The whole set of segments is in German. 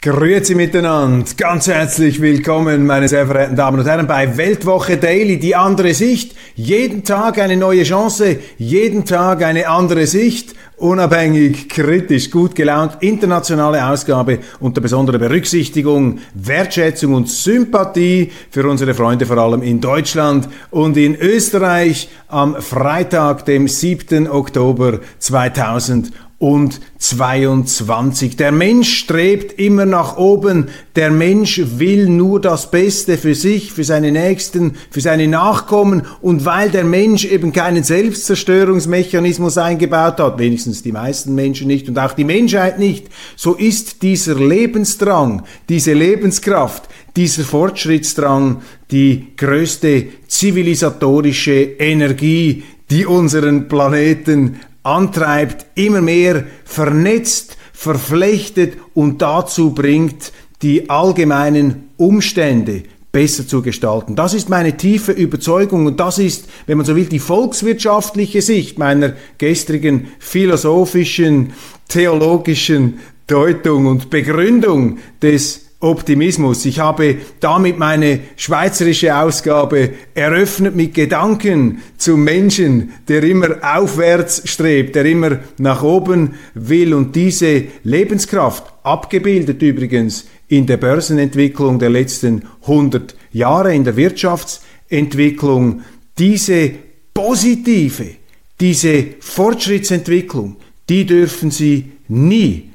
Grüezi miteinander, ganz herzlich willkommen, meine sehr verehrten Damen und Herren, bei Weltwoche Daily, die andere Sicht. Jeden Tag eine neue Chance, jeden Tag eine andere Sicht, unabhängig, kritisch, gut gelaunt, internationale Ausgabe unter besonderer Berücksichtigung, Wertschätzung und Sympathie für unsere Freunde vor allem in Deutschland und in Österreich am Freitag, dem 7. Oktober 2000 und 22. Der Mensch strebt immer nach oben. Der Mensch will nur das Beste für sich, für seine Nächsten, für seine Nachkommen. Und weil der Mensch eben keinen Selbstzerstörungsmechanismus eingebaut hat, wenigstens die meisten Menschen nicht und auch die Menschheit nicht, so ist dieser Lebensdrang, diese Lebenskraft, dieser Fortschrittsdrang die größte zivilisatorische Energie, die unseren Planeten antreibt, immer mehr vernetzt, verflechtet und dazu bringt, die allgemeinen Umstände besser zu gestalten. Das ist meine tiefe Überzeugung und das ist, wenn man so will, die volkswirtschaftliche Sicht meiner gestrigen philosophischen, theologischen Deutung und Begründung des Optimismus. Ich habe damit meine schweizerische Ausgabe eröffnet mit Gedanken zum Menschen, der immer aufwärts strebt, der immer nach oben will und diese Lebenskraft, abgebildet übrigens in der Börsenentwicklung der letzten 100 Jahre, in der Wirtschaftsentwicklung, diese positive, diese Fortschrittsentwicklung, die dürfen Sie nie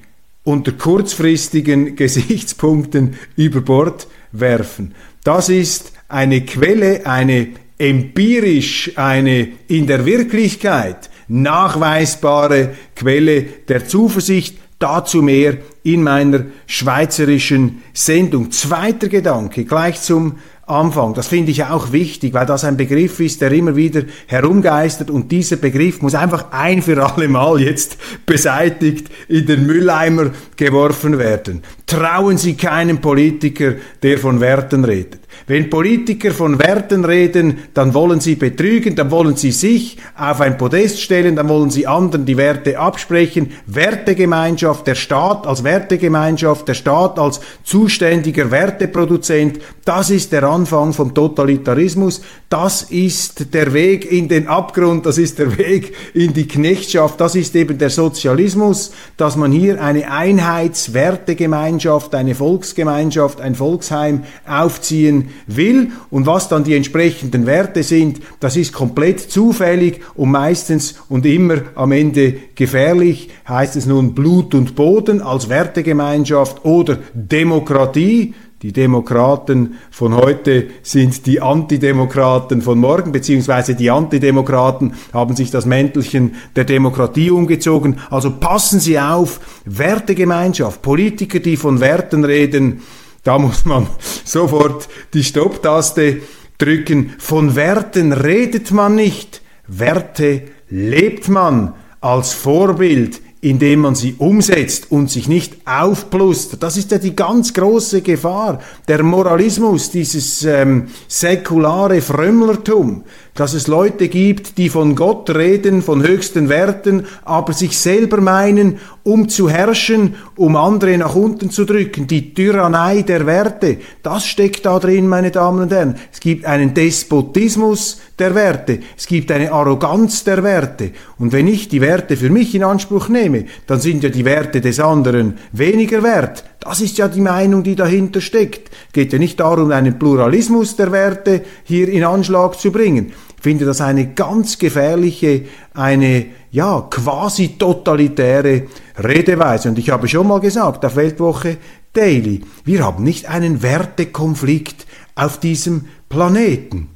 unter kurzfristigen Gesichtspunkten über Bord werfen. Das ist eine Quelle, eine empirisch, eine in der Wirklichkeit nachweisbare Quelle der Zuversicht. Dazu mehr in meiner schweizerischen Sendung. Zweiter Gedanke, gleich zum Anfang. Das finde ich auch wichtig, weil das ein Begriff ist, der immer wieder herumgeistert und dieser Begriff muss einfach ein für alle Mal jetzt beseitigt in den Mülleimer geworfen werden. Trauen Sie keinem Politiker, der von Werten redet. Wenn Politiker von Werten reden, dann wollen sie betrügen, dann wollen sie sich auf ein Podest stellen, dann wollen sie anderen die Werte absprechen. Wertegemeinschaft, der Staat als Wertegemeinschaft, der Staat als zuständiger Werteproduzent, das ist der Anfang vom Totalitarismus, das ist der Weg in den Abgrund, das ist der Weg in die Knechtschaft, das ist eben der Sozialismus, dass man hier eine Einheitswertegemeinschaft, eine Volksgemeinschaft, ein Volksheim aufziehen will und was dann die entsprechenden Werte sind, das ist komplett zufällig und meistens und immer am Ende gefährlich. Heißt es nun Blut und Boden als Wertegemeinschaft oder Demokratie? Die Demokraten von heute sind die Antidemokraten von morgen, beziehungsweise die Antidemokraten haben sich das Mäntelchen der Demokratie umgezogen. Also passen Sie auf, Wertegemeinschaft, Politiker, die von Werten reden, da muss man sofort die Stopptaste drücken. Von Werten redet man nicht, Werte lebt man als Vorbild indem man sie umsetzt und sich nicht aufplustert. Das ist ja die ganz große Gefahr. Der Moralismus, dieses ähm, säkulare Frömmlertum, dass es Leute gibt, die von Gott reden, von höchsten Werten, aber sich selber meinen, um zu herrschen, um andere nach unten zu drücken. Die Tyrannei der Werte, das steckt da drin, meine Damen und Herren. Es gibt einen Despotismus der Werte, es gibt eine Arroganz der Werte. Und wenn ich die Werte für mich in Anspruch nehme, dann sind ja die Werte des anderen weniger wert. Das ist ja die Meinung, die dahinter steckt. Geht ja nicht darum, einen Pluralismus der Werte hier in Anschlag zu bringen. Ich finde das eine ganz gefährliche, eine ja quasi totalitäre Redeweise. Und ich habe schon mal gesagt auf Weltwoche Daily, wir haben nicht einen Wertekonflikt auf diesem Planeten.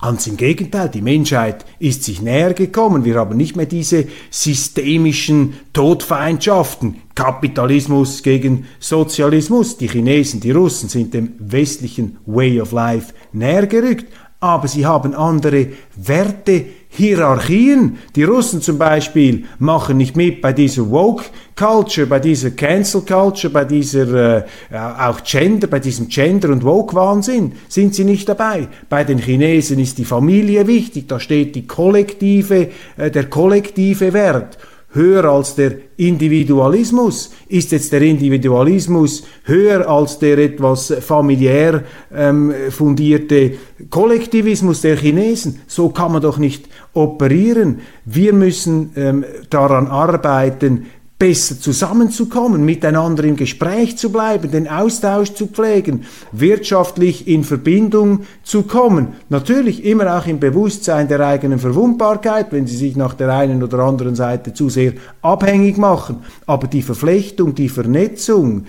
Ganz im Gegenteil, die Menschheit ist sich näher gekommen. Wir haben nicht mehr diese systemischen Todfeindschaften. Kapitalismus gegen Sozialismus. Die Chinesen, die Russen sind dem westlichen Way of Life näher gerückt. Aber sie haben andere Werte Hierarchien. Die Russen zum Beispiel machen nicht mit bei dieser Woke Culture, bei dieser Cancel Culture, bei dieser äh, auch Gender, bei diesem Gender und Woke Wahnsinn sind sie nicht dabei. Bei den Chinesen ist die Familie wichtig, da steht die kollektive, äh, der kollektive Wert höher als der Individualismus? Ist jetzt der Individualismus höher als der etwas familiär ähm, fundierte Kollektivismus der Chinesen? So kann man doch nicht operieren. Wir müssen ähm, daran arbeiten, besser zusammenzukommen, miteinander im Gespräch zu bleiben, den Austausch zu pflegen, wirtschaftlich in Verbindung zu kommen. Natürlich immer auch im Bewusstsein der eigenen Verwundbarkeit, wenn sie sich nach der einen oder anderen Seite zu sehr abhängig machen. Aber die Verflechtung, die Vernetzung,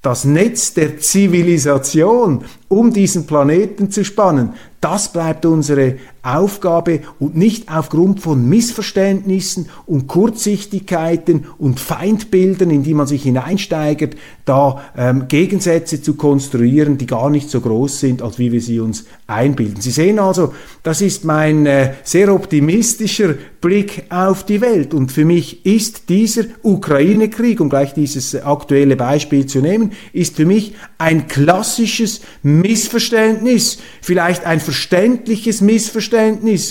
das Netz der Zivilisation um diesen Planeten zu spannen, das bleibt unsere Aufgabe und nicht aufgrund von Missverständnissen und Kurzsichtigkeiten und Feindbildern, in die man sich hineinsteigert, da ähm, Gegensätze zu konstruieren, die gar nicht so groß sind, als wie wir sie uns einbilden. Sie sehen also, das ist mein äh, sehr optimistischer Blick auf die Welt und für mich ist dieser Ukraine-Krieg, um gleich dieses aktuelle Beispiel zu nehmen, ist für mich ein klassisches Missverständnis, vielleicht ein verständliches Missverständnis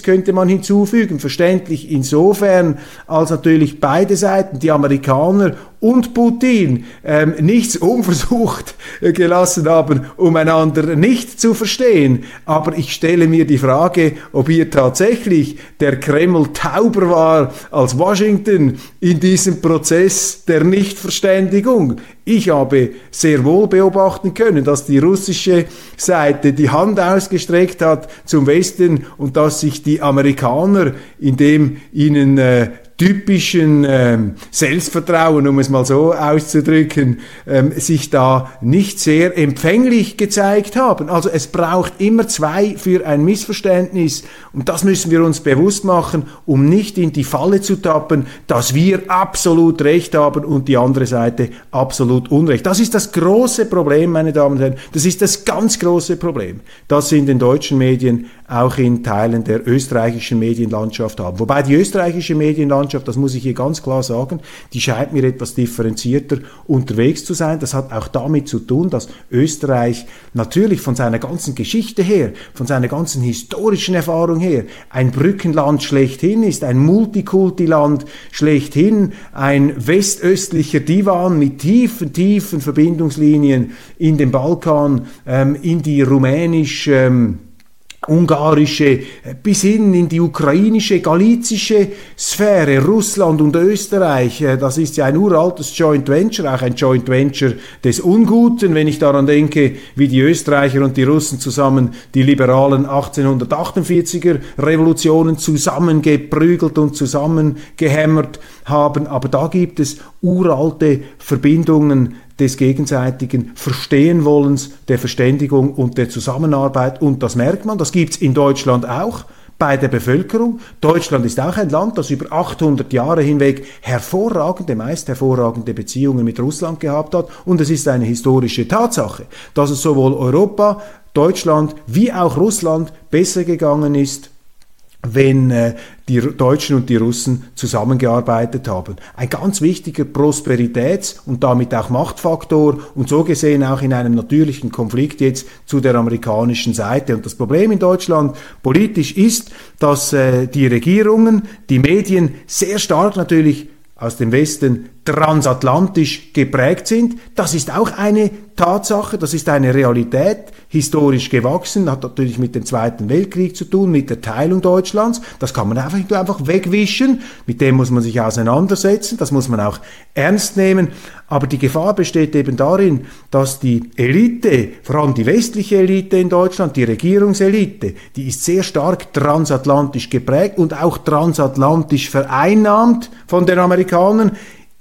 könnte man hinzufügen. Verständlich insofern, als natürlich beide Seiten, die Amerikaner und Putin ähm, nichts unversucht gelassen haben, um einander nicht zu verstehen. Aber ich stelle mir die Frage, ob hier tatsächlich der Kreml tauber war als Washington in diesem Prozess der Nichtverständigung. Ich habe sehr wohl beobachten können, dass die russische Seite die Hand ausgestreckt hat zum Westen und dass sich die Amerikaner, indem ihnen äh, typischen ähm, Selbstvertrauen, um es mal so auszudrücken, ähm, sich da nicht sehr empfänglich gezeigt haben. Also es braucht immer zwei für ein Missverständnis und das müssen wir uns bewusst machen, um nicht in die Falle zu tappen, dass wir absolut Recht haben und die andere Seite absolut Unrecht. Das ist das große Problem, meine Damen und Herren. Das ist das ganz große Problem, das in den deutschen Medien auch in Teilen der österreichischen Medienlandschaft haben. Wobei die österreichische Medienlandschaft Mannschaft, das muss ich hier ganz klar sagen, die scheint mir etwas differenzierter unterwegs zu sein. Das hat auch damit zu tun, dass Österreich natürlich von seiner ganzen Geschichte her, von seiner ganzen historischen Erfahrung her, ein Brückenland schlechthin ist, ein Multikultiland schlechthin, ein westöstlicher Divan mit tiefen, tiefen Verbindungslinien in den Balkan, ähm, in die rumänisch ähm, ungarische äh, bis hin in die ukrainische, galizische Sphäre, Russland und Österreich, äh, das ist ja ein uraltes Joint Venture, auch ein Joint Venture des Unguten, wenn ich daran denke, wie die Österreicher und die Russen zusammen die liberalen 1848er Revolutionen zusammengeprügelt und zusammengehämmert haben, aber da gibt es uralte Verbindungen des gegenseitigen Verstehenwollens, der Verständigung und der Zusammenarbeit. Und das merkt man, das gibt's in Deutschland auch bei der Bevölkerung. Deutschland ist auch ein Land, das über 800 Jahre hinweg hervorragende, meist hervorragende Beziehungen mit Russland gehabt hat. Und es ist eine historische Tatsache, dass es sowohl Europa, Deutschland wie auch Russland besser gegangen ist wenn äh, die Deutschen und die Russen zusammengearbeitet haben. Ein ganz wichtiger Prosperitäts- und damit auch Machtfaktor und so gesehen auch in einem natürlichen Konflikt jetzt zu der amerikanischen Seite. Und das Problem in Deutschland politisch ist, dass äh, die Regierungen, die Medien sehr stark natürlich aus dem Westen transatlantisch geprägt sind. Das ist auch eine Tatsache, das ist eine Realität, historisch gewachsen, hat natürlich mit dem Zweiten Weltkrieg zu tun, mit der Teilung Deutschlands. Das kann man einfach, einfach wegwischen, mit dem muss man sich auseinandersetzen, das muss man auch ernst nehmen. Aber die Gefahr besteht eben darin, dass die Elite, vor allem die westliche Elite in Deutschland, die Regierungselite, die ist sehr stark transatlantisch geprägt und auch transatlantisch vereinnahmt von den Amerikanern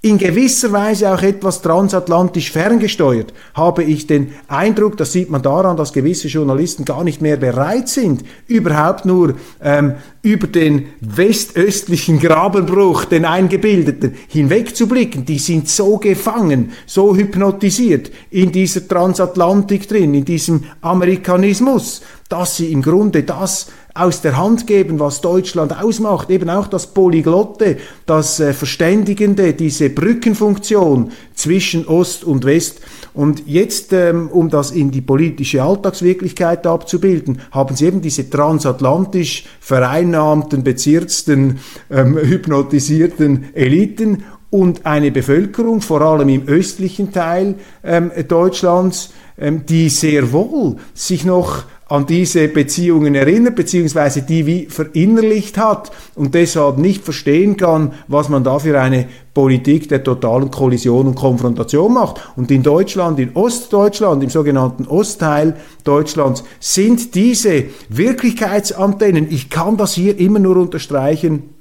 in gewisser Weise auch etwas transatlantisch ferngesteuert, habe ich den Eindruck, das sieht man daran, dass gewisse Journalisten gar nicht mehr bereit sind, überhaupt nur ähm, über den westöstlichen Grabenbruch, den eingebildeten, hinwegzublicken. Die sind so gefangen, so hypnotisiert in dieser Transatlantik drin, in diesem Amerikanismus, dass sie im Grunde das aus der Hand geben, was Deutschland ausmacht, eben auch das Polyglotte, das äh, Verständigende, diese Brückenfunktion zwischen Ost und West. Und jetzt, ähm, um das in die politische Alltagswirklichkeit abzubilden, haben sie eben diese transatlantisch vereinnahmten, bezirzten, ähm, hypnotisierten Eliten und eine Bevölkerung, vor allem im östlichen Teil ähm, Deutschlands, ähm, die sehr wohl sich noch an diese Beziehungen erinnert, beziehungsweise die wie verinnerlicht hat und deshalb nicht verstehen kann, was man da für eine Politik der totalen Kollision und Konfrontation macht. Und in Deutschland, in Ostdeutschland, im sogenannten Ostteil Deutschlands, sind diese Wirklichkeitsantennen, ich kann das hier immer nur unterstreichen,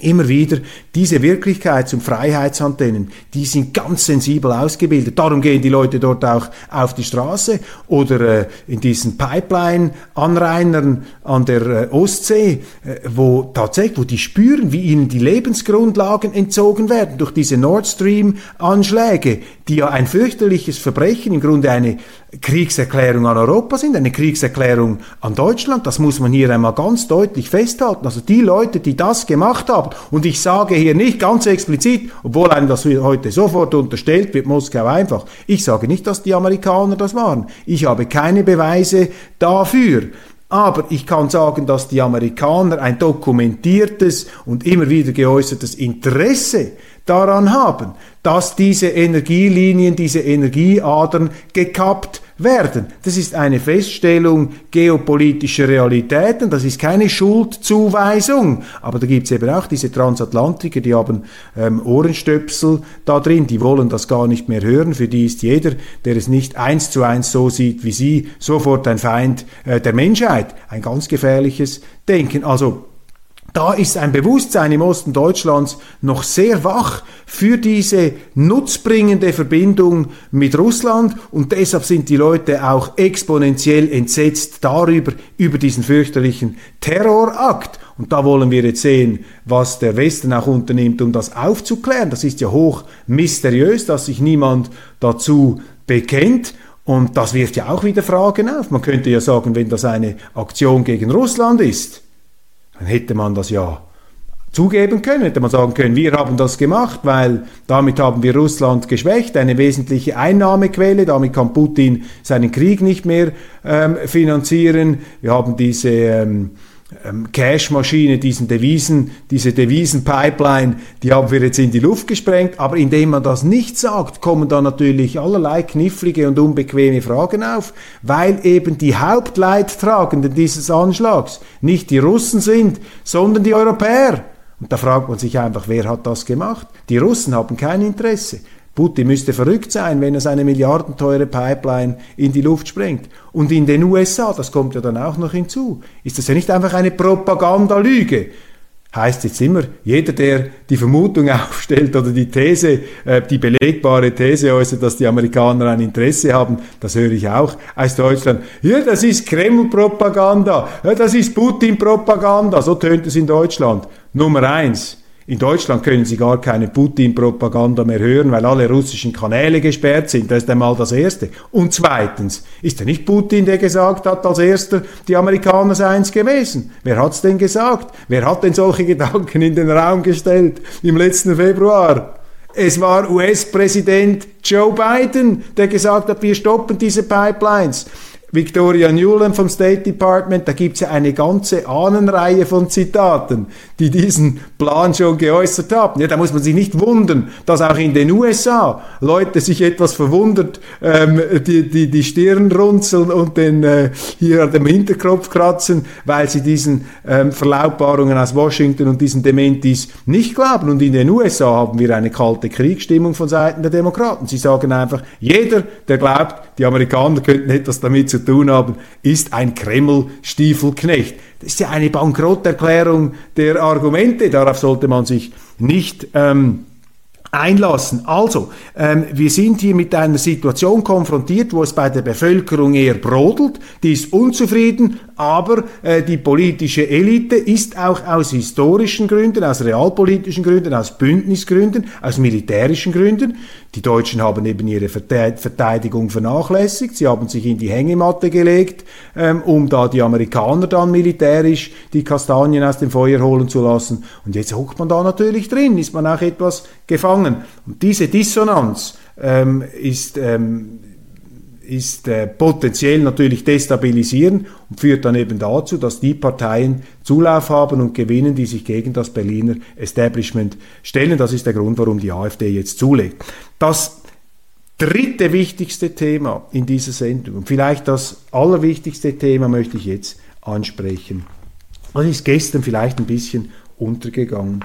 immer wieder diese Wirklichkeits- und Freiheitsantennen, die sind ganz sensibel ausgebildet. Darum gehen die Leute dort auch auf die Straße oder äh, in diesen Pipeline-Anrainern an der äh, Ostsee, äh, wo tatsächlich, wo die spüren, wie ihnen die Lebensgrundlagen entzogen werden durch diese Nord Stream-Anschläge, die ja ein fürchterliches Verbrechen, im Grunde eine Kriegserklärung an Europa sind, eine Kriegserklärung an Deutschland. Das muss man hier einmal ganz deutlich festhalten. Also die Leute, die das gemacht haben, und ich sage hier nicht ganz explizit, obwohl einem das heute sofort unterstellt wird, Moskau einfach, ich sage nicht, dass die Amerikaner das waren. Ich habe keine Beweise dafür. Aber ich kann sagen, dass die Amerikaner ein dokumentiertes und immer wieder geäußertes Interesse daran haben, dass diese Energielinien, diese Energieadern gekappt werden. Das ist eine Feststellung geopolitischer Realitäten, das ist keine Schuldzuweisung. Aber da gibt's eben auch diese Transatlantiker, die haben ähm, Ohrenstöpsel da drin, die wollen das gar nicht mehr hören. Für die ist jeder, der es nicht eins zu eins so sieht wie sie, sofort ein Feind äh, der Menschheit. Ein ganz gefährliches Denken. Also da ist ein Bewusstsein im Osten Deutschlands noch sehr wach für diese nutzbringende Verbindung mit Russland und deshalb sind die Leute auch exponentiell entsetzt darüber, über diesen fürchterlichen Terrorakt. Und da wollen wir jetzt sehen, was der Westen auch unternimmt, um das aufzuklären. Das ist ja hoch mysteriös, dass sich niemand dazu bekennt. Und das wirft ja auch wieder Fragen auf. Man könnte ja sagen, wenn das eine Aktion gegen Russland ist, dann hätte man das ja zugeben können, hätte man sagen können, wir haben das gemacht, weil damit haben wir Russland geschwächt, eine wesentliche Einnahmequelle, damit kann Putin seinen Krieg nicht mehr ähm, finanzieren. Wir haben diese ähm, Cash-Maschine, diesen Devisen, diese Devisen-Pipeline, die haben wir jetzt in die Luft gesprengt, aber indem man das nicht sagt, kommen da natürlich allerlei knifflige und unbequeme Fragen auf, weil eben die Hauptleidtragenden dieses Anschlags nicht die Russen sind, sondern die Europäer. Und da fragt man sich einfach, wer hat das gemacht? Die Russen haben kein Interesse. Putin müsste verrückt sein, wenn er seine milliardenteure Pipeline in die Luft sprengt. Und in den USA, das kommt ja dann auch noch hinzu, ist das ja nicht einfach eine Propagandalüge. Heißt jetzt immer, jeder, der die Vermutung aufstellt oder die These, äh, die belegbare These äußert, dass die Amerikaner ein Interesse haben, das höre ich auch aus Deutschland. Ja, das ist Kreml-Propaganda, ja, das ist Putin-Propaganda, so tönt es in Deutschland. Nummer eins. In Deutschland können Sie gar keine Putin-Propaganda mehr hören, weil alle russischen Kanäle gesperrt sind. Das ist einmal das Erste. Und zweitens, ist ja nicht Putin, der gesagt hat als Erster, die Amerikaner seien es gewesen. Wer hat's denn gesagt? Wer hat denn solche Gedanken in den Raum gestellt im letzten Februar? Es war US-Präsident Joe Biden, der gesagt hat, wir stoppen diese Pipelines. Victoria Newland vom State Department, da gibt es ja eine ganze Ahnenreihe von Zitaten, die diesen Plan schon geäußert haben. Ja, da muss man sich nicht wundern, dass auch in den USA Leute sich etwas verwundert, ähm, die, die, die Stirn runzeln und den äh, hier an dem Hinterkopf kratzen, weil sie diesen ähm, Verlautbarungen aus Washington und diesen Dementis nicht glauben. Und in den USA haben wir eine kalte Kriegsstimmung von Seiten der Demokraten. Sie sagen einfach, jeder, der glaubt, die Amerikaner könnten etwas damit zu tun haben, ist ein Kreml-Stiefelknecht. Das ist ja eine Bankrotterklärung der Argumente. Darauf sollte man sich nicht ähm, einlassen. Also, ähm, wir sind hier mit einer Situation konfrontiert, wo es bei der Bevölkerung eher brodelt, die ist unzufrieden, aber äh, die politische Elite ist auch aus historischen Gründen, aus realpolitischen Gründen, aus Bündnisgründen, aus militärischen Gründen. Die Deutschen haben eben ihre Verteidigung vernachlässigt, sie haben sich in die Hängematte gelegt, ähm, um da die Amerikaner dann militärisch die Kastanien aus dem Feuer holen zu lassen. Und jetzt hockt man da natürlich drin, ist man auch etwas gefangen. Und diese Dissonanz ähm, ist ähm, ist äh, potenziell natürlich destabilisierend und führt dann eben dazu, dass die Parteien Zulauf haben und gewinnen, die sich gegen das Berliner Establishment stellen. Das ist der Grund, warum die AfD jetzt zulegt. Das dritte wichtigste Thema in dieser Sendung und vielleicht das allerwichtigste Thema möchte ich jetzt ansprechen. Das ist gestern vielleicht ein bisschen untergegangen.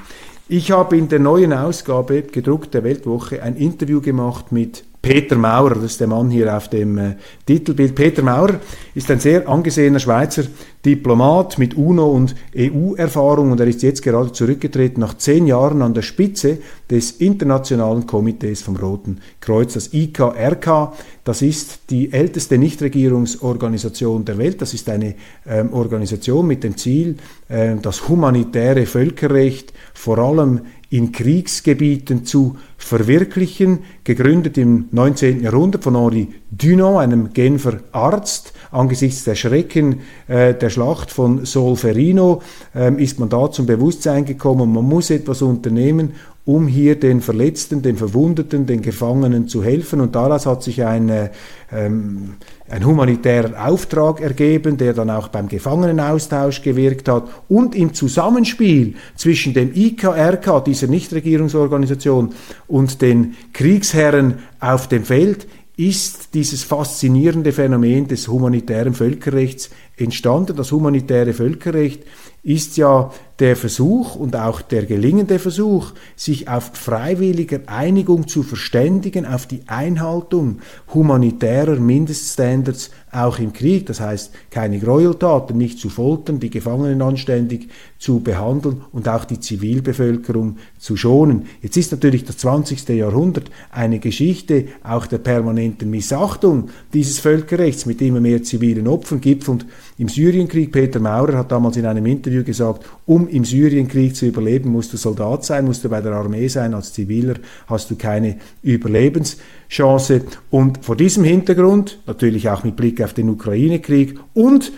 Ich habe in der neuen Ausgabe gedruckt der Weltwoche ein Interview gemacht mit Peter Maurer, das ist der Mann hier auf dem äh, Titelbild. Peter Maurer ist ein sehr angesehener Schweizer Diplomat mit UNO- und EU-Erfahrung und er ist jetzt gerade zurückgetreten nach zehn Jahren an der Spitze des Internationalen Komitees vom Roten Kreuz, das IKRK. Das ist die älteste Nichtregierungsorganisation der Welt. Das ist eine ähm, Organisation mit dem Ziel, äh, das humanitäre Völkerrecht vor allem in Kriegsgebieten zu verwirklichen, gegründet im 19. Jahrhundert von Henri Dunant, einem Genfer Arzt. Angesichts der Schrecken äh, der Schlacht von Solferino äh, ist man da zum Bewusstsein gekommen, man muss etwas unternehmen, um hier den Verletzten, den Verwundeten, den Gefangenen zu helfen. Und daraus hat sich ein, äh, ähm, ein humanitärer Auftrag ergeben, der dann auch beim Gefangenenaustausch gewirkt hat. Und im Zusammenspiel zwischen dem IKRK, dieser Nichtregierungsorganisation, und den Kriegsherren auf dem Feld ist dieses faszinierende Phänomen des humanitären Völkerrechts entstanden. Das humanitäre Völkerrecht ist ja der Versuch und auch der gelingende Versuch, sich auf freiwilliger Einigung zu verständigen, auf die Einhaltung humanitärer Mindeststandards auch im Krieg, das heißt keine Gräueltaten, nicht zu foltern, die Gefangenen anständig zu behandeln und auch die Zivilbevölkerung zu schonen. Jetzt ist natürlich das 20. Jahrhundert eine Geschichte auch der permanenten Missachtung dieses Völkerrechts mit immer mehr zivilen Opfern und im Syrienkrieg, Peter Maurer hat damals in einem Interview gesagt, um im Syrienkrieg zu überleben, musst du Soldat sein, musst du bei der Armee sein, als Ziviler hast du keine Überlebenschance. Und vor diesem Hintergrund, natürlich auch mit Blick auf den Ukraine-Krieg und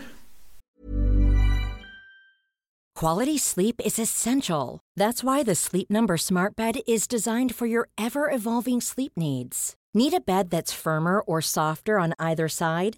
Quality sleep is essential. That's why the Sleep Number Smart Bed is designed for your ever-evolving sleep needs. Need a bed that's firmer or softer on either side?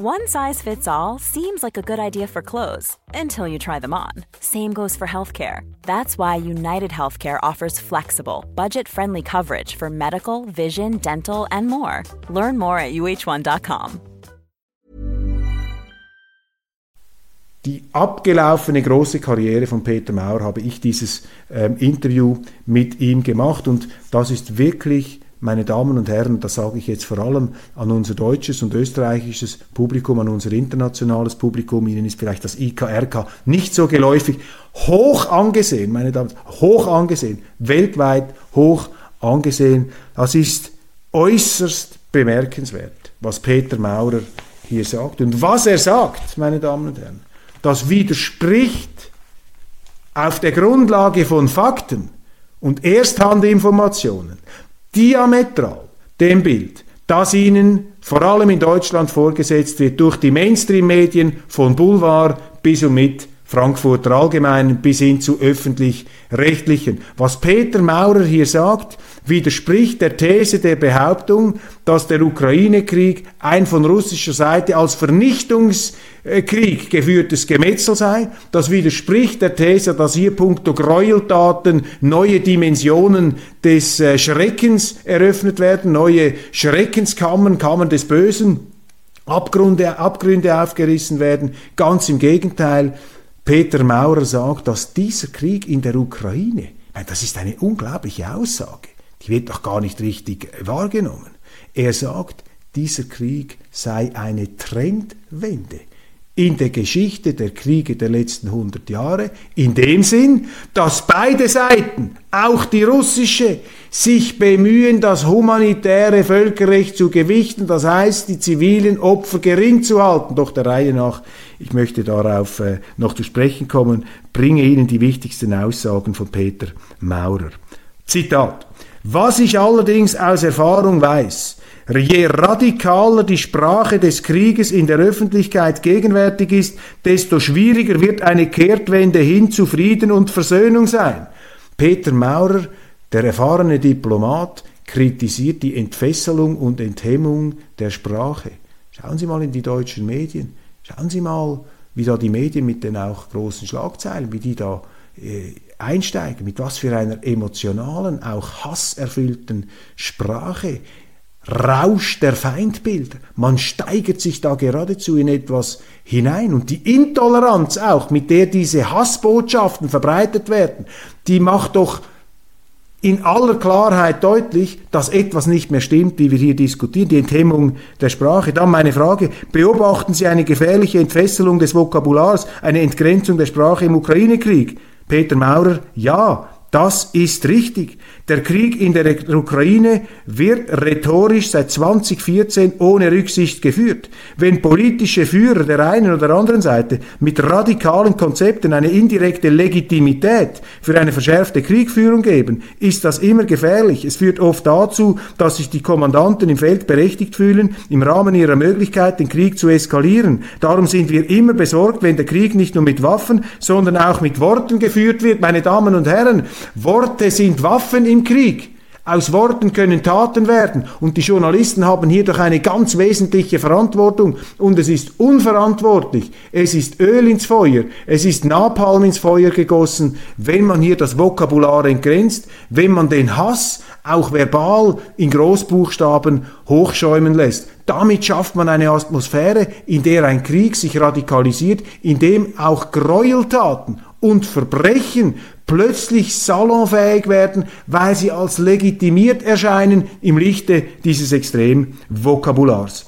One size fits all seems like a good idea for clothes until you try them on. Same goes for healthcare. That's why United Healthcare offers flexible, budget friendly coverage for medical, vision, dental, and more. Learn more at uh1.com. Die abgelaufene große Karriere von Peter Mauer habe ich dieses ähm, Interview mit ihm gemacht und das ist wirklich meine Damen und Herren, das sage ich jetzt vor allem an unser deutsches und österreichisches Publikum, an unser internationales Publikum, Ihnen ist vielleicht das IKRK nicht so geläufig, hoch angesehen, meine Damen, hoch angesehen, weltweit hoch angesehen. Das ist äußerst bemerkenswert, was Peter Maurer hier sagt. Und was er sagt, meine Damen und Herren, das widerspricht auf der Grundlage von Fakten und Ersthandinformationen diametral dem Bild, das ihnen vor allem in Deutschland vorgesetzt wird durch die Mainstream-Medien von Boulevard bis und mit Frankfurter Allgemeinen bis hin zu öffentlich-rechtlichen. Was Peter Maurer hier sagt, widerspricht der These der Behauptung, dass der Ukraine-Krieg ein von russischer Seite als Vernichtungskrieg geführtes Gemetzel sei. Das widerspricht der These, dass hier puncto Gräueltaten neue Dimensionen des äh, Schreckens eröffnet werden, neue Schreckenskammern, Kammern des Bösen, Abgründe, Abgründe aufgerissen werden. Ganz im Gegenteil. Peter Maurer sagt, dass dieser Krieg in der Ukraine, das ist eine unglaubliche Aussage, wird doch gar nicht richtig wahrgenommen. Er sagt, dieser Krieg sei eine Trendwende in der Geschichte der Kriege der letzten 100 Jahre, in dem Sinn, dass beide Seiten, auch die russische, sich bemühen, das humanitäre Völkerrecht zu gewichten, das heißt, die zivilen Opfer gering zu halten. Doch der Reihe nach, ich möchte darauf äh, noch zu sprechen kommen, bringe Ihnen die wichtigsten Aussagen von Peter Maurer. Zitat. Was ich allerdings aus Erfahrung weiß, Je radikaler die Sprache des Krieges in der Öffentlichkeit gegenwärtig ist, desto schwieriger wird eine Kehrtwende hin zu Frieden und Versöhnung sein. Peter Maurer, der erfahrene Diplomat, kritisiert die Entfesselung und Enthemmung der Sprache. Schauen Sie mal in die deutschen Medien. Schauen Sie mal, wie da die Medien mit den auch großen Schlagzeilen, wie die da äh, einsteigen, mit was für einer emotionalen, auch hasserfüllten Sprache. Rausch der Feindbilder. Man steigert sich da geradezu in etwas hinein. Und die Intoleranz auch, mit der diese Hassbotschaften verbreitet werden, die macht doch in aller Klarheit deutlich, dass etwas nicht mehr stimmt, wie wir hier diskutieren, die Enthemmung der Sprache. Dann meine Frage, beobachten Sie eine gefährliche Entfesselung des Vokabulars, eine Entgrenzung der Sprache im Ukraine-Krieg? Peter Maurer, ja, das ist richtig. Der Krieg in der Ukraine wird rhetorisch seit 2014 ohne Rücksicht geführt. Wenn politische Führer der einen oder anderen Seite mit radikalen Konzepten eine indirekte Legitimität für eine verschärfte Kriegführung geben, ist das immer gefährlich. Es führt oft dazu, dass sich die Kommandanten im Feld berechtigt fühlen, im Rahmen ihrer Möglichkeit den Krieg zu eskalieren. Darum sind wir immer besorgt, wenn der Krieg nicht nur mit Waffen, sondern auch mit Worten geführt wird. Meine Damen und Herren, Worte sind Waffen im Krieg. Aus Worten können Taten werden. Und die Journalisten haben hier doch eine ganz wesentliche Verantwortung. Und es ist unverantwortlich. Es ist Öl ins Feuer. Es ist Napalm ins Feuer gegossen, wenn man hier das Vokabular entgrenzt, wenn man den Hass auch verbal in Großbuchstaben hochschäumen lässt. Damit schafft man eine Atmosphäre, in der ein Krieg sich radikalisiert, in dem auch Gräueltaten und Verbrechen plötzlich salonfähig werden, weil sie als legitimiert erscheinen im Lichte dieses extremen Vokabulars.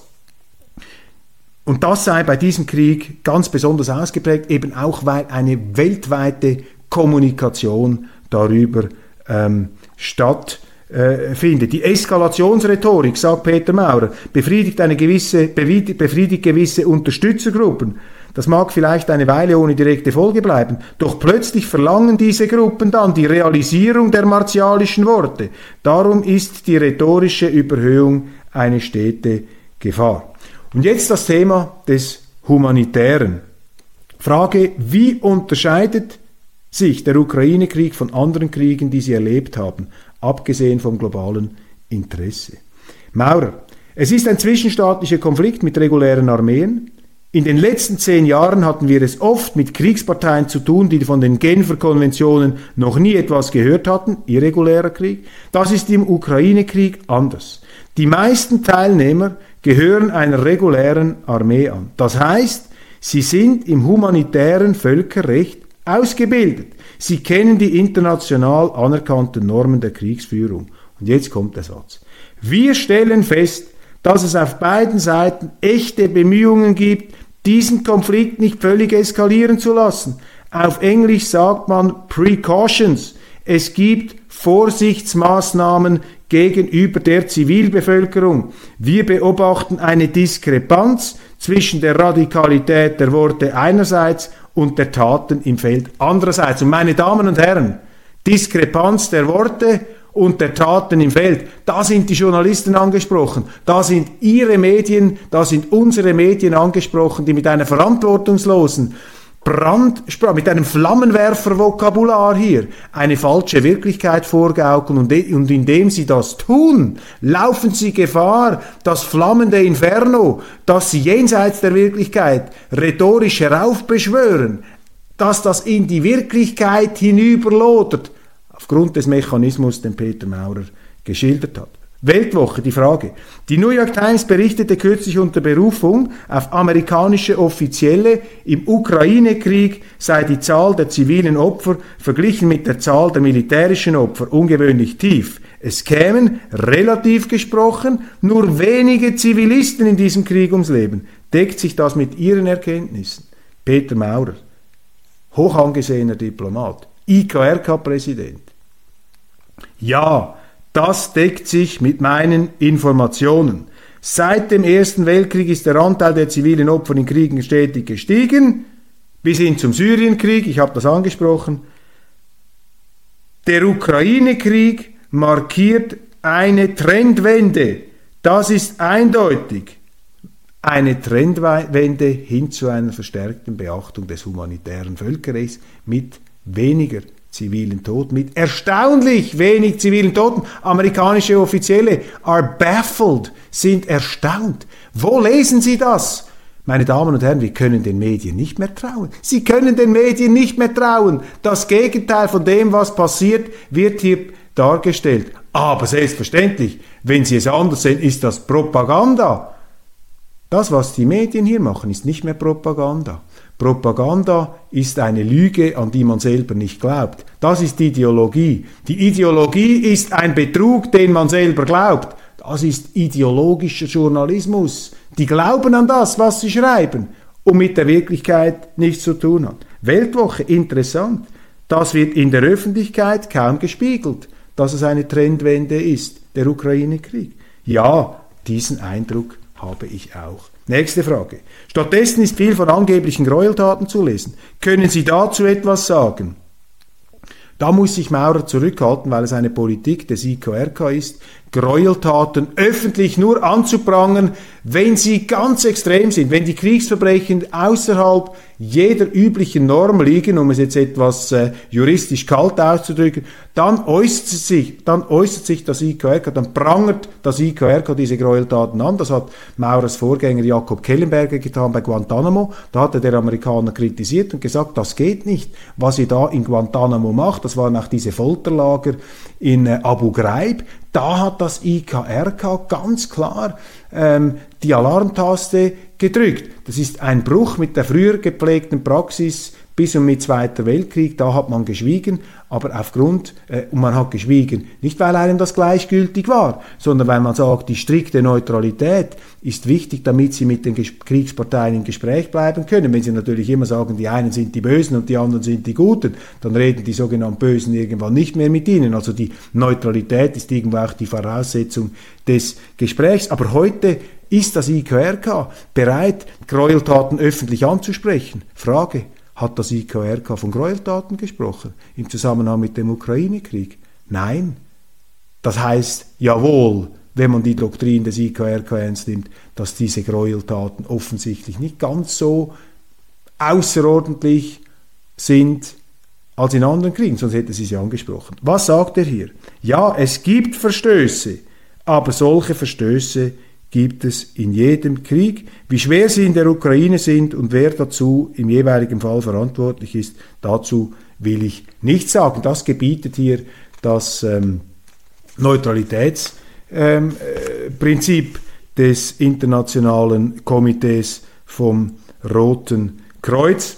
Und das sei bei diesem Krieg ganz besonders ausgeprägt, eben auch weil eine weltweite Kommunikation darüber ähm, stattfindet. Äh, Die Eskalationsrhetorik, sagt Peter Maurer, befriedigt eine gewisse, befriedigt gewisse Unterstützergruppen das mag vielleicht eine Weile ohne direkte Folge bleiben, doch plötzlich verlangen diese Gruppen dann die Realisierung der martialischen Worte. Darum ist die rhetorische Überhöhung eine stete Gefahr. Und jetzt das Thema des Humanitären. Frage, wie unterscheidet sich der Ukraine-Krieg von anderen Kriegen, die Sie erlebt haben, abgesehen vom globalen Interesse? Maurer, es ist ein zwischenstaatlicher Konflikt mit regulären Armeen. In den letzten zehn Jahren hatten wir es oft mit Kriegsparteien zu tun, die von den Genfer Konventionen noch nie etwas gehört hatten, irregulärer Krieg. Das ist im Ukraine-Krieg anders. Die meisten Teilnehmer gehören einer regulären Armee an. Das heißt, sie sind im humanitären Völkerrecht ausgebildet. Sie kennen die international anerkannten Normen der Kriegsführung. Und jetzt kommt der Satz. Wir stellen fest, dass es auf beiden Seiten echte Bemühungen gibt, diesen Konflikt nicht völlig eskalieren zu lassen. Auf Englisch sagt man Precautions. Es gibt Vorsichtsmaßnahmen gegenüber der Zivilbevölkerung. Wir beobachten eine Diskrepanz zwischen der Radikalität der Worte einerseits und der Taten im Feld andererseits. Und meine Damen und Herren, Diskrepanz der Worte und der Taten im Feld. Da sind die Journalisten angesprochen, da sind ihre Medien, da sind unsere Medien angesprochen, die mit einer verantwortungslosen Brandsprache, mit einem Flammenwerfer-Vokabular hier eine falsche Wirklichkeit vorgaukeln und, und indem sie das tun, laufen sie Gefahr, das flammende Inferno, das sie jenseits der Wirklichkeit rhetorisch heraufbeschwören, dass das in die Wirklichkeit hinüberlodert, aufgrund des Mechanismus, den Peter Maurer geschildert hat. Weltwoche, die Frage. Die New York Times berichtete kürzlich unter Berufung auf amerikanische Offizielle, im Ukraine-Krieg sei die Zahl der zivilen Opfer verglichen mit der Zahl der militärischen Opfer ungewöhnlich tief. Es kämen, relativ gesprochen, nur wenige Zivilisten in diesem Krieg ums Leben. Deckt sich das mit Ihren Erkenntnissen? Peter Maurer, hoch angesehener Diplomat, IKRK-Präsident. Ja, das deckt sich mit meinen Informationen. Seit dem Ersten Weltkrieg ist der Anteil der zivilen Opfer in Kriegen stetig gestiegen, bis hin zum Syrienkrieg, ich habe das angesprochen. Der Ukraine-Krieg markiert eine Trendwende. Das ist eindeutig eine Trendwende hin zu einer verstärkten Beachtung des humanitären Völkerrechts mit weniger zivilen Toten, mit erstaunlich wenig zivilen Toten. Amerikanische Offizielle are baffled, sind erstaunt. Wo lesen Sie das? Meine Damen und Herren, wir können den Medien nicht mehr trauen. Sie können den Medien nicht mehr trauen. Das Gegenteil von dem, was passiert, wird hier dargestellt. Aber selbstverständlich, wenn Sie es anders sehen, ist das Propaganda. Das, was die Medien hier machen, ist nicht mehr Propaganda. Propaganda ist eine Lüge, an die man selber nicht glaubt. Das ist Ideologie. Die Ideologie ist ein Betrug, den man selber glaubt. Das ist ideologischer Journalismus. Die glauben an das, was sie schreiben und mit der Wirklichkeit nichts zu tun hat. Weltwoche, interessant. Das wird in der Öffentlichkeit kaum gespiegelt, dass es eine Trendwende ist, der Ukraine-Krieg. Ja, diesen Eindruck habe ich auch. Nächste Frage. Stattdessen ist viel von angeblichen Gräueltaten zu lesen. Können Sie dazu etwas sagen? Da muss sich Maurer zurückhalten, weil es eine Politik des IKRK ist, Gräueltaten öffentlich nur anzuprangern, wenn sie ganz extrem sind, wenn die Kriegsverbrechen außerhalb jeder üblichen Norm liegen, um es jetzt etwas äh, juristisch kalt auszudrücken, dann äußert sich, dann äußert sich das IKRK, dann prangert das IKRK diese Gräueltaten an. Das hat Maurers Vorgänger Jakob Kellenberger getan bei Guantanamo. Da hat er der Amerikaner kritisiert und gesagt, das geht nicht. Was ihr da in Guantanamo macht, das waren auch diese Folterlager in äh, Abu Ghraib, da hat das IKRK ganz klar ähm, die Alarmtaste gedrückt. Das ist ein Bruch mit der früher gepflegten Praxis bis und mit Zweiter Weltkrieg, da hat man geschwiegen, aber aufgrund, äh, und man hat geschwiegen, nicht weil einem das gleichgültig war, sondern weil man sagt, die strikte Neutralität ist wichtig, damit sie mit den Kriegsparteien im Gespräch bleiben können. Wenn sie natürlich immer sagen, die einen sind die Bösen und die anderen sind die Guten, dann reden die sogenannten Bösen irgendwann nicht mehr mit ihnen. Also die Neutralität ist irgendwo auch die Voraussetzung des Gesprächs. Aber heute ist das IQRK bereit, Gräueltaten öffentlich anzusprechen? Frage. Hat das IKRK von Gräueltaten gesprochen im Zusammenhang mit dem Ukraine-Krieg? Nein. Das heißt, jawohl, wenn man die Doktrin des IKRK ernst nimmt, dass diese Gräueltaten offensichtlich nicht ganz so außerordentlich sind als in anderen Kriegen, sonst hätte sie sie angesprochen. Was sagt er hier? Ja, es gibt Verstöße, aber solche Verstöße gibt es in jedem Krieg. Wie schwer sie in der Ukraine sind und wer dazu im jeweiligen Fall verantwortlich ist, dazu will ich nichts sagen. Das gebietet hier das ähm, Neutralitätsprinzip ähm, äh, des Internationalen Komitees vom Roten Kreuz.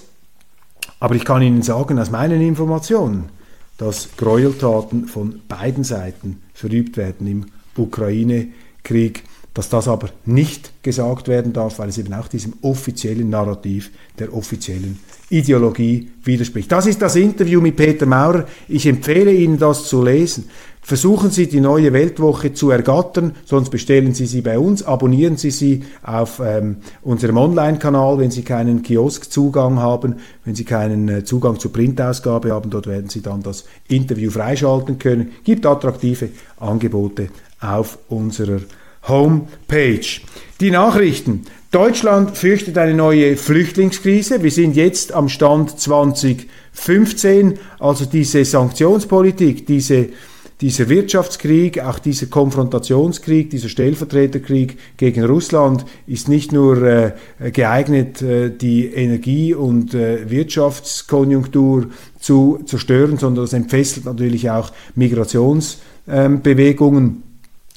Aber ich kann Ihnen sagen, aus meinen Informationen, dass Gräueltaten von beiden Seiten verübt werden im Ukraine-Krieg dass das aber nicht gesagt werden darf, weil es eben auch diesem offiziellen Narrativ der offiziellen Ideologie widerspricht. Das ist das Interview mit Peter Maurer. Ich empfehle Ihnen, das zu lesen. Versuchen Sie die neue Weltwoche zu ergattern, sonst bestellen Sie sie bei uns, abonnieren Sie sie auf ähm, unserem Online-Kanal, wenn Sie keinen Kioskzugang haben, wenn Sie keinen äh, Zugang zur Printausgabe haben, dort werden Sie dann das Interview freischalten können. Gibt attraktive Angebote auf unserer Homepage. Die Nachrichten. Deutschland fürchtet eine neue Flüchtlingskrise. Wir sind jetzt am Stand 2015, also diese Sanktionspolitik, diese dieser Wirtschaftskrieg, auch dieser Konfrontationskrieg, dieser Stellvertreterkrieg gegen Russland ist nicht nur äh, geeignet, äh, die Energie- und äh, Wirtschaftskonjunktur zu zerstören, sondern das entfesselt natürlich auch Migrationsbewegungen.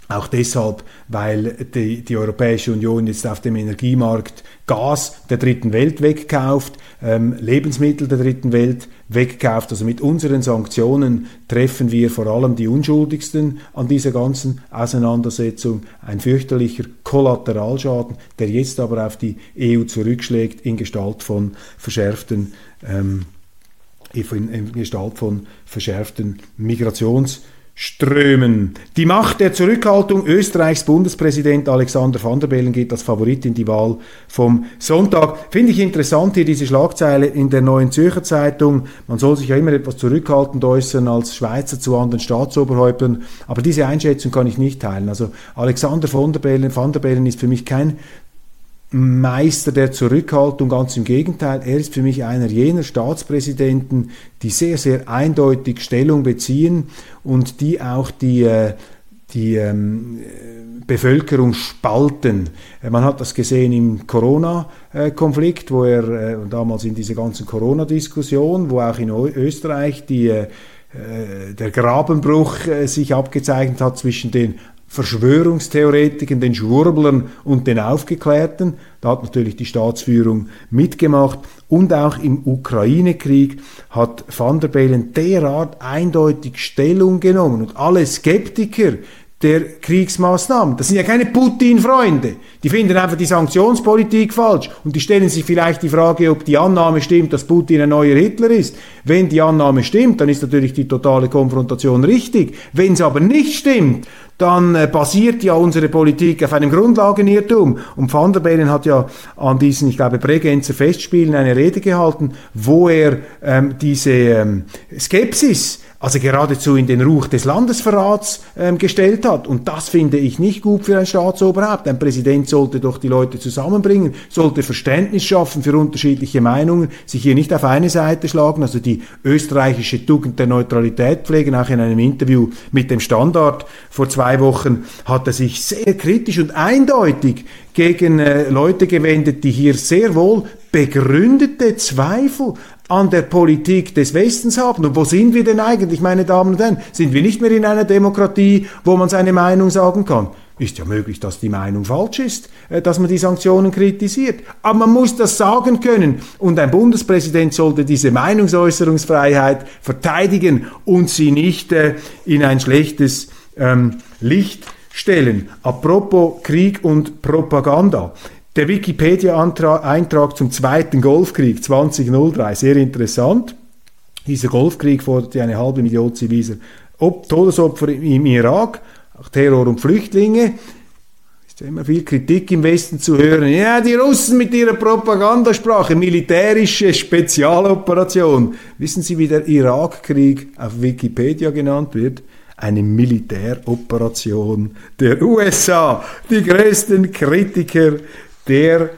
Auch deshalb, weil die, die Europäische Union jetzt auf dem Energiemarkt Gas der dritten Welt wegkauft, ähm, Lebensmittel der dritten Welt wegkauft. Also mit unseren Sanktionen treffen wir vor allem die Unschuldigsten an dieser ganzen Auseinandersetzung. Ein fürchterlicher Kollateralschaden, der jetzt aber auf die EU zurückschlägt in Gestalt von verschärften ähm, in Gestalt von verschärften Migrations- strömen. Die Macht der Zurückhaltung Österreichs Bundespräsident Alexander van der Bellen geht als Favorit in die Wahl vom Sonntag. Finde ich interessant hier diese Schlagzeile in der Neuen Zürcher Zeitung. Man soll sich ja immer etwas zurückhaltend äußern als Schweizer zu anderen Staatsoberhäuptern, aber diese Einschätzung kann ich nicht teilen. Also Alexander van der Bellen, van der Bellen ist für mich kein Meister der Zurückhaltung, ganz im Gegenteil, er ist für mich einer jener Staatspräsidenten, die sehr, sehr eindeutig Stellung beziehen und die auch die, äh, die ähm, Bevölkerung spalten. Äh, man hat das gesehen im Corona-Konflikt, wo er äh, damals in dieser ganzen Corona-Diskussion, wo auch in Österreich die der Grabenbruch sich abgezeichnet hat zwischen den Verschwörungstheoretikern, den Schwurblern und den Aufgeklärten. Da hat natürlich die Staatsführung mitgemacht. Und auch im Ukraine-Krieg hat Van der Bellen derart eindeutig Stellung genommen. Und alle Skeptiker, der Kriegsmaßnahmen. Das sind ja keine Putin-Freunde. Die finden einfach die Sanktionspolitik falsch und die stellen sich vielleicht die Frage, ob die Annahme stimmt, dass Putin ein neuer Hitler ist. Wenn die Annahme stimmt, dann ist natürlich die totale Konfrontation richtig. Wenn es aber nicht stimmt, dann äh, basiert ja unsere Politik auf einem Grundlagenirrtum. Und Van der Bellen hat ja an diesen, ich glaube, Bregenzer Festspielen eine Rede gehalten, wo er ähm, diese ähm, Skepsis also geradezu in den Ruch des Landesverrats ähm, gestellt hat. Und das finde ich nicht gut für ein Staatsoberhaupt. Ein Präsident sollte doch die Leute zusammenbringen, sollte Verständnis schaffen für unterschiedliche Meinungen, sich hier nicht auf eine Seite schlagen, also die österreichische Tugend der Neutralität pflegen. Auch in einem Interview mit dem Standard vor zwei Wochen hat er sich sehr kritisch und eindeutig gegen äh, Leute gewendet, die hier sehr wohl begründete Zweifel an der Politik des Westens haben. Und wo sind wir denn eigentlich, meine Damen und Herren? Sind wir nicht mehr in einer Demokratie, wo man seine Meinung sagen kann? Ist ja möglich, dass die Meinung falsch ist, äh, dass man die Sanktionen kritisiert. Aber man muss das sagen können. Und ein Bundespräsident sollte diese Meinungsäußerungsfreiheit verteidigen und sie nicht äh, in ein schlechtes ähm, Licht stellen. Apropos Krieg und Propaganda. Der Wikipedia-Eintrag zum Zweiten Golfkrieg 2003, sehr interessant. Dieser Golfkrieg forderte eine halbe Million ziviler Todesopfer im Irak, auch Terror und Flüchtlinge. Ist ja immer viel Kritik im Westen zu hören. Ja, die Russen mit ihrer Propagandasprache, militärische Spezialoperation. Wissen Sie, wie der Irakkrieg auf Wikipedia genannt wird? eine Militäroperation der USA. Die größten Kritiker der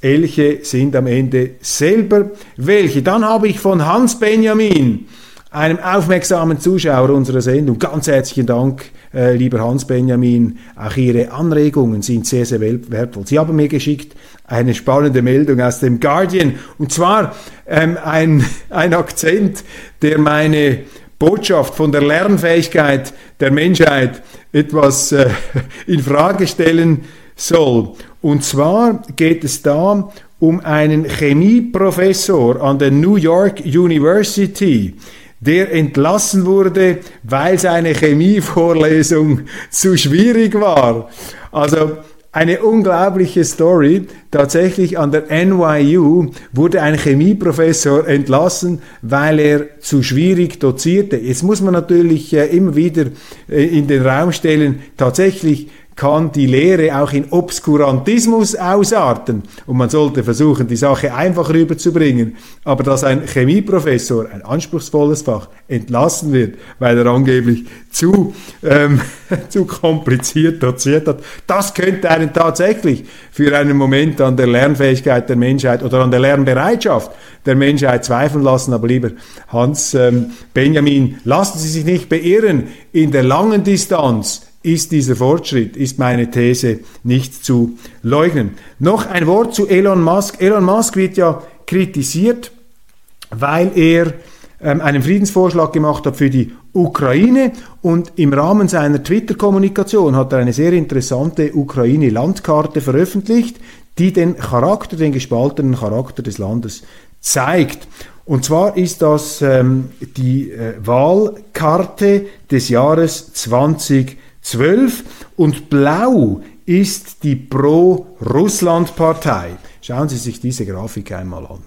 Elche sind am Ende selber welche. Dann habe ich von Hans Benjamin, einem aufmerksamen Zuschauer unserer Sendung, ganz herzlichen Dank, äh, lieber Hans Benjamin. Auch Ihre Anregungen sind sehr, sehr wertvoll. Sie haben mir geschickt eine spannende Meldung aus dem Guardian und zwar ähm, ein, ein Akzent, der meine Botschaft von der Lernfähigkeit der Menschheit etwas äh, in Frage stellen soll. Und zwar geht es da um einen Chemieprofessor an der New York University, der entlassen wurde, weil seine Chemievorlesung zu schwierig war. Also eine unglaubliche Story. Tatsächlich an der NYU wurde ein Chemieprofessor entlassen, weil er zu schwierig dozierte. Jetzt muss man natürlich äh, immer wieder äh, in den Raum stellen, tatsächlich kann die Lehre auch in Obskurantismus ausarten. Und man sollte versuchen, die Sache einfach rüberzubringen. Aber dass ein Chemieprofessor, ein anspruchsvolles Fach, entlassen wird, weil er angeblich zu, ähm, zu kompliziert doziert hat, das könnte einen tatsächlich für einen Moment an der Lernfähigkeit der Menschheit oder an der Lernbereitschaft der Menschheit zweifeln lassen. Aber lieber Hans ähm, Benjamin, lassen Sie sich nicht beirren. In der langen Distanz ist dieser Fortschritt, ist meine These nicht zu leugnen. Noch ein Wort zu Elon Musk. Elon Musk wird ja kritisiert, weil er ähm, einen Friedensvorschlag gemacht hat für die Ukraine und im Rahmen seiner Twitter-Kommunikation hat er eine sehr interessante Ukraine-Landkarte veröffentlicht, die den Charakter, den gespaltenen Charakter des Landes zeigt. Und zwar ist das ähm, die äh, Wahlkarte des Jahres 2012 und blau ist die Pro-Russland-Partei. Schauen Sie sich diese Grafik einmal an.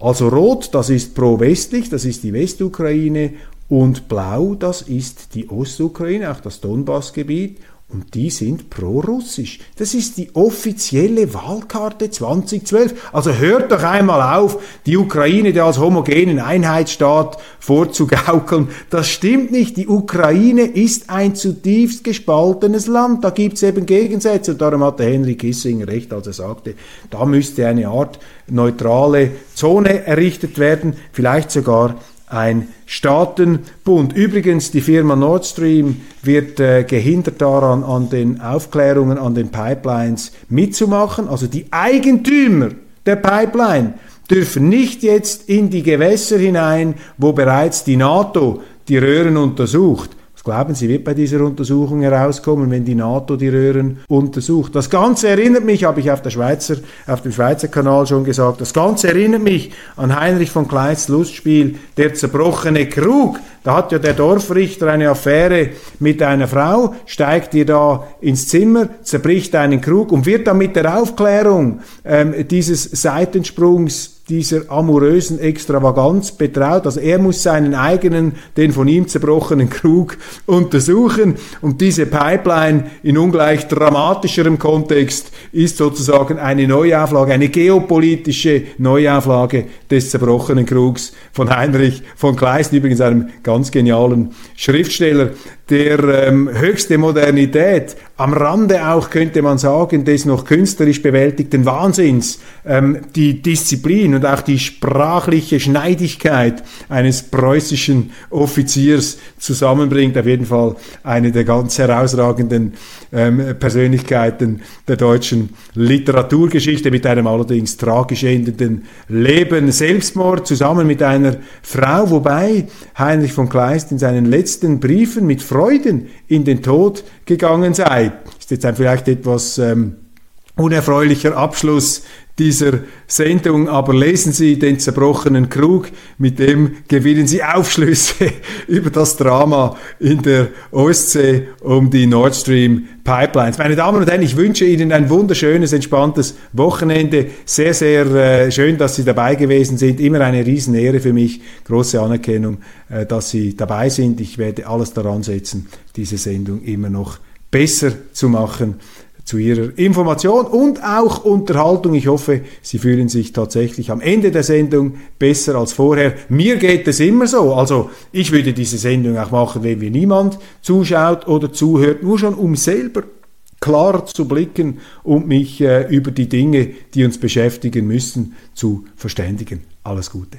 Also rot, das ist pro-westlich, das ist die Westukraine und blau, das ist die Ostukraine, auch das Donbassgebiet und die sind pro-russisch. Das ist die offizielle Wahlkarte 2012. Also hört doch einmal auf, die Ukraine als homogenen Einheitsstaat vorzugaukeln. Das stimmt nicht. Die Ukraine ist ein zutiefst gespaltenes Land. Da gibt es eben Gegensätze. Und darum hatte Henry Kissinger recht, als er sagte, da müsste eine Art neutrale Zone errichtet werden, vielleicht sogar ein Staatenbund. Übrigens, die Firma Nord Stream wird äh, gehindert daran, an den Aufklärungen, an den Pipelines mitzumachen. Also die Eigentümer der Pipeline dürfen nicht jetzt in die Gewässer hinein, wo bereits die NATO die Röhren untersucht. Was glauben Sie, wird bei dieser Untersuchung herauskommen, wenn die NATO die Röhren untersucht? Das Ganze erinnert mich, habe ich auf, der Schweizer, auf dem Schweizer Kanal schon gesagt, das Ganze erinnert mich an Heinrich von Kleist Lustspiel Der zerbrochene Krug. Da hat ja der Dorfrichter eine Affäre mit einer Frau, steigt ihr da ins Zimmer, zerbricht einen Krug und wird dann mit der Aufklärung ähm, dieses Seitensprungs dieser amorösen Extravaganz betraut. Also er muss seinen eigenen, den von ihm zerbrochenen Krug untersuchen und diese Pipeline in ungleich dramatischerem Kontext ist sozusagen eine Neuauflage, eine geopolitische Neuauflage des zerbrochenen Krugs von Heinrich von Kleist, übrigens einem ganz genialen Schriftsteller, der ähm, höchste Modernität, am Rande auch könnte man sagen, des noch künstlerisch bewältigten Wahnsinns, ähm, die Disziplin und auch die sprachliche Schneidigkeit eines preußischen Offiziers zusammenbringt. Auf jeden Fall eine der ganz herausragenden ähm, Persönlichkeiten der deutschen Literaturgeschichte mit einem allerdings tragisch endenden Leben. Selbstmord zusammen mit einer Frau, wobei Heinrich von Kleist in seinen letzten Briefen mit Freuden in den Tod gegangen sei. Ist jetzt ein vielleicht etwas ähm, unerfreulicher Abschluss dieser Sendung, aber lesen Sie den zerbrochenen Krug, mit dem gewinnen Sie Aufschlüsse über das Drama in der Ostsee um die Nord Stream Pipelines. Meine Damen und Herren, ich wünsche Ihnen ein wunderschönes, entspanntes Wochenende. Sehr, sehr äh, schön, dass Sie dabei gewesen sind. Immer eine Riesenehre für mich. Große Anerkennung, äh, dass Sie dabei sind. Ich werde alles daran setzen, diese Sendung immer noch besser zu machen zu Ihrer Information und auch Unterhaltung. Ich hoffe, Sie fühlen sich tatsächlich am Ende der Sendung besser als vorher. Mir geht es immer so. Also ich würde diese Sendung auch machen, wenn mir niemand zuschaut oder zuhört, nur schon um selber klar zu blicken und mich äh, über die Dinge, die uns beschäftigen müssen, zu verständigen. Alles Gute.